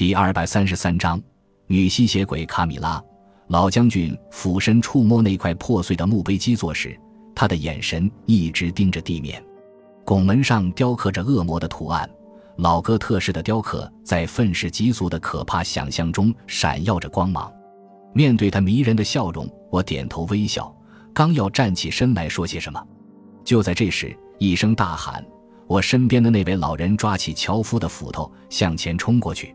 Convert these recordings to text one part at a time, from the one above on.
第二百三十三章，女吸血鬼卡米拉。老将军俯身触摸那块破碎的墓碑基座时，他的眼神一直盯着地面。拱门上雕刻着恶魔的图案，老哥特式的雕刻在愤世嫉俗的可怕想象中闪耀着光芒。面对他迷人的笑容，我点头微笑，刚要站起身来说些什么，就在这时，一声大喊，我身边的那位老人抓起樵夫的斧头向前冲过去。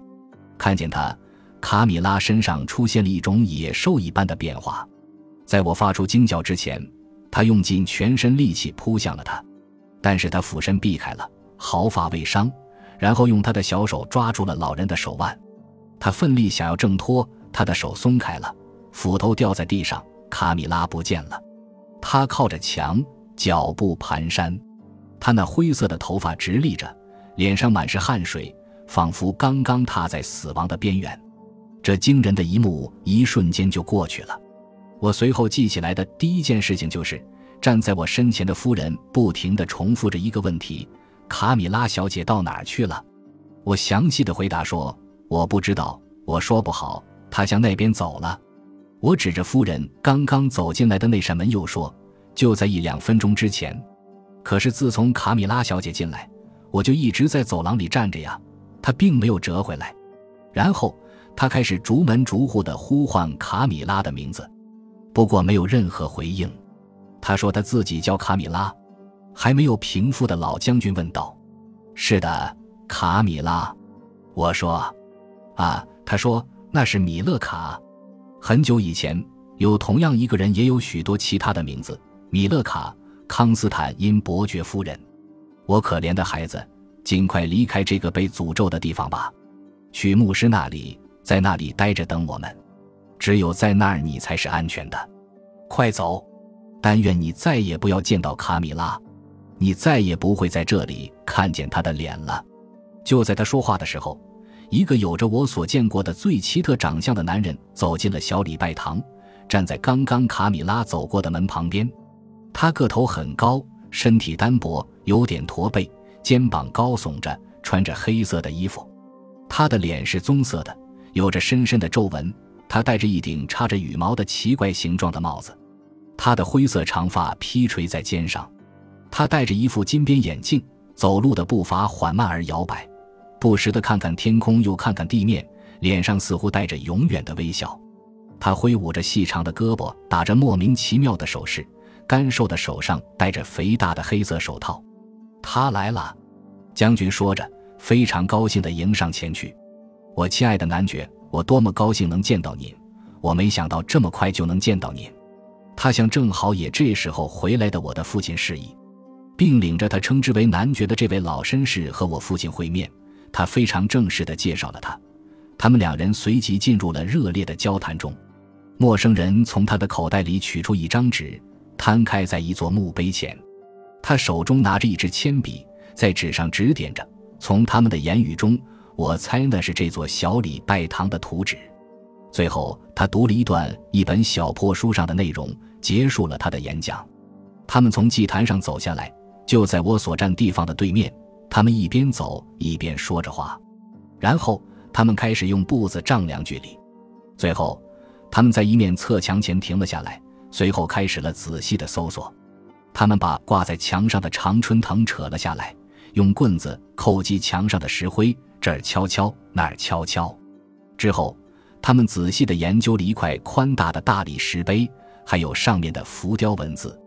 看见他，卡米拉身上出现了一种野兽一般的变化。在我发出惊叫之前，他用尽全身力气扑向了他，但是他俯身避开了，毫发未伤。然后用他的小手抓住了老人的手腕，他奋力想要挣脱，他的手松开了，斧头掉在地上，卡米拉不见了。他靠着墙，脚步蹒跚，他那灰色的头发直立着，脸上满是汗水。仿佛刚刚踏在死亡的边缘，这惊人的一幕一瞬间就过去了。我随后记起来的第一件事情就是，站在我身前的夫人不停地重复着一个问题：“卡米拉小姐到哪儿去了？”我详细的回答说：“我不知道，我说不好，她向那边走了。”我指着夫人刚刚走进来的那扇门，又说：“就在一两分钟之前。”可是自从卡米拉小姐进来，我就一直在走廊里站着呀。他并没有折回来，然后他开始逐门逐户的呼唤卡米拉的名字，不过没有任何回应。他说他自己叫卡米拉。还没有平复的老将军问道：“是的，卡米拉。”我说：“啊。”他说：“那是米勒卡。很久以前，有同样一个人，也有许多其他的名字。米勒卡·康斯坦因伯爵夫人。我可怜的孩子。”尽快离开这个被诅咒的地方吧，去牧师那里，在那里待着等我们。只有在那儿，你才是安全的。快走！但愿你再也不要见到卡米拉，你再也不会在这里看见她的脸了。就在他说话的时候，一个有着我所见过的最奇特长相的男人走进了小礼拜堂，站在刚刚卡米拉走过的门旁边。他个头很高，身体单薄，有点驼背。肩膀高耸着，穿着黑色的衣服，他的脸是棕色的，有着深深的皱纹。他戴着一顶插着羽毛的奇怪形状的帽子，他的灰色长发披垂在肩上。他戴着一副金边眼镜，走路的步伐缓慢而摇摆，不时地看看天空，又看看地面，脸上似乎带着永远的微笑。他挥舞着细长的胳膊，打着莫名其妙的手势，干瘦的手上戴着肥大的黑色手套。他来了，将军说着，非常高兴地迎上前去。我亲爱的男爵，我多么高兴能见到您！我没想到这么快就能见到您。他向正好也这时候回来的我的父亲示意，并领着他称之为男爵的这位老绅士和我父亲会面。他非常正式地介绍了他，他们两人随即进入了热烈的交谈中。陌生人从他的口袋里取出一张纸，摊开在一座墓碑前。他手中拿着一支铅笔，在纸上指点着。从他们的言语中，我猜那是这座小礼拜堂的图纸。最后，他读了一段一本小破书上的内容，结束了他的演讲。他们从祭坛上走下来，就在我所站地方的对面。他们一边走一边说着话，然后他们开始用步子丈量距离。最后，他们在一面侧墙前停了下来，随后开始了仔细的搜索。他们把挂在墙上的常春藤扯了下来，用棍子叩击墙上的石灰，这儿敲敲，那儿敲敲。之后，他们仔细地研究了一块宽大的大理石碑，还有上面的浮雕文字。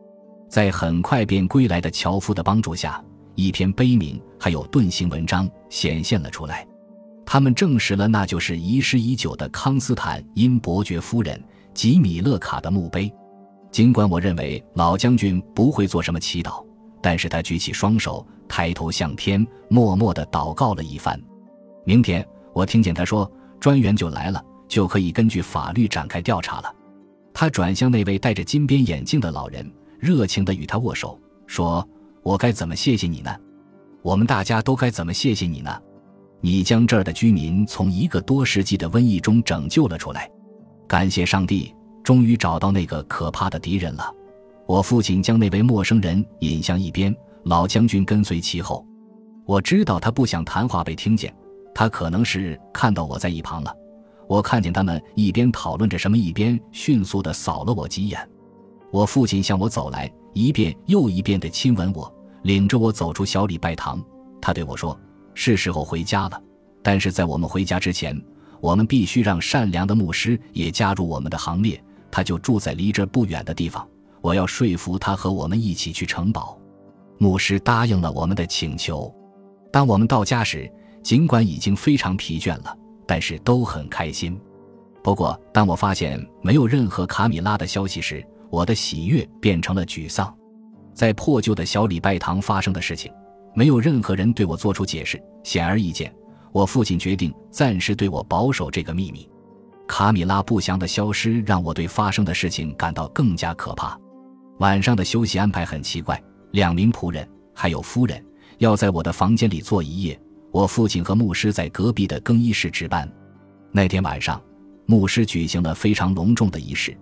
在很快便归来的樵夫的帮助下，一篇碑铭还有盾形文章显现了出来。他们证实了那就是遗失已久的康斯坦因伯爵夫人吉米勒卡的墓碑。尽管我认为老将军不会做什么祈祷，但是他举起双手，抬头向天，默默地祷告了一番。明天，我听见他说，专员就来了，就可以根据法律展开调查了。他转向那位戴着金边眼镜的老人，热情地与他握手，说：“我该怎么谢谢你呢？我们大家都该怎么谢谢你呢？你将这儿的居民从一个多世纪的瘟疫中拯救了出来，感谢上帝。”终于找到那个可怕的敌人了。我父亲将那位陌生人引向一边，老将军跟随其后。我知道他不想谈话被听见，他可能是看到我在一旁了。我看见他们一边讨论着什么，一边迅速地扫了我几眼。我父亲向我走来，一遍又一遍地亲吻我，领着我走出小礼拜堂。他对我说：“是时候回家了，但是在我们回家之前，我们必须让善良的牧师也加入我们的行列。他就住在离这不远的地方。我要说服他和我们一起去城堡。”牧师答应了我们的请求。当我们到家时，尽管已经非常疲倦了。但是都很开心。不过，当我发现没有任何卡米拉的消息时，我的喜悦变成了沮丧。在破旧的小礼拜堂发生的事情，没有任何人对我做出解释。显而易见，我父亲决定暂时对我保守这个秘密。卡米拉不祥的消失让我对发生的事情感到更加可怕。晚上的休息安排很奇怪，两名仆人还有夫人要在我的房间里坐一夜。我父亲和牧师在隔壁的更衣室值班。那天晚上，牧师举行了非常隆重的仪式。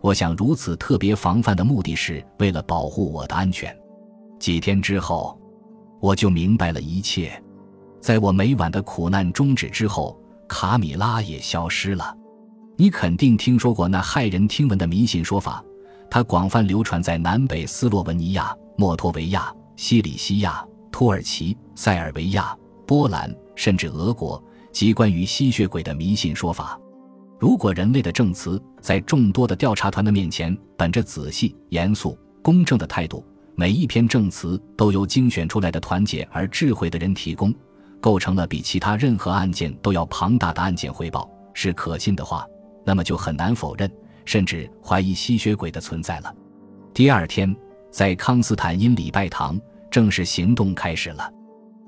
我想，如此特别防范的目的是为了保护我的安全。几天之后，我就明白了一切。在我每晚的苦难终止之后，卡米拉也消失了。你肯定听说过那骇人听闻的迷信说法，它广泛流传在南北斯洛文尼亚、莫托维亚、西里西亚、土耳其、塞尔维亚。波兰甚至俄国及关于吸血鬼的迷信说法，如果人类的证词在众多的调查团的面前本着仔细、严肃、公正的态度，每一篇证词都由精选出来的团结而智慧的人提供，构成了比其他任何案件都要庞大的案件汇报，是可信的话，那么就很难否认，甚至怀疑吸血鬼的存在了。第二天，在康斯坦因礼拜堂，正式行动开始了。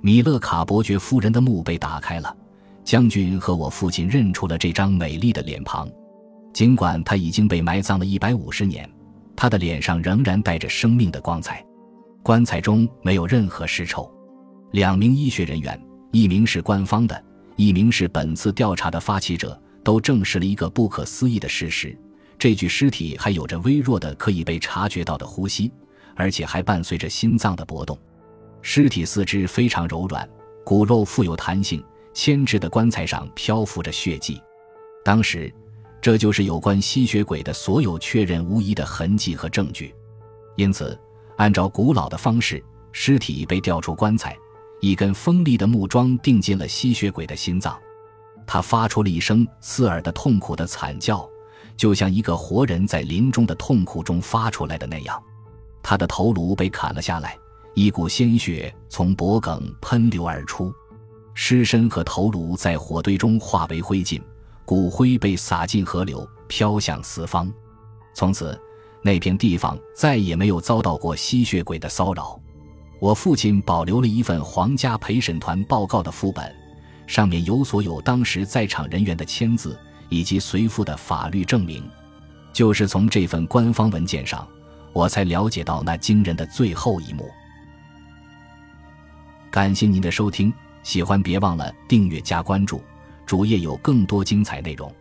米勒卡伯爵夫人的墓被打开了，将军和我父亲认出了这张美丽的脸庞。尽管他已经被埋葬了一百五十年，他的脸上仍然带着生命的光彩。棺材中没有任何尸臭。两名医学人员，一名是官方的，一名是本次调查的发起者，都证实了一个不可思议的事实：这具尸体还有着微弱的、可以被察觉到的呼吸，而且还伴随着心脏的搏动。尸体四肢非常柔软，骨肉富有弹性，牵制的棺材上漂浮着血迹。当时，这就是有关吸血鬼的所有确认无疑的痕迹和证据。因此，按照古老的方式，尸体被吊出棺材，一根锋利的木桩钉进了吸血鬼的心脏。他发出了一声刺耳的痛苦的惨叫，就像一个活人在临终的痛苦中发出来的那样。他的头颅被砍了下来。一股鲜血从脖颈喷流而出，尸身和头颅在火堆中化为灰烬，骨灰被撒进河流，飘向四方。从此，那片地方再也没有遭到过吸血鬼的骚扰。我父亲保留了一份皇家陪审团报告的副本，上面有所有当时在场人员的签字以及随附的法律证明。就是从这份官方文件上，我才了解到那惊人的最后一幕。感谢您的收听，喜欢别忘了订阅加关注，主页有更多精彩内容。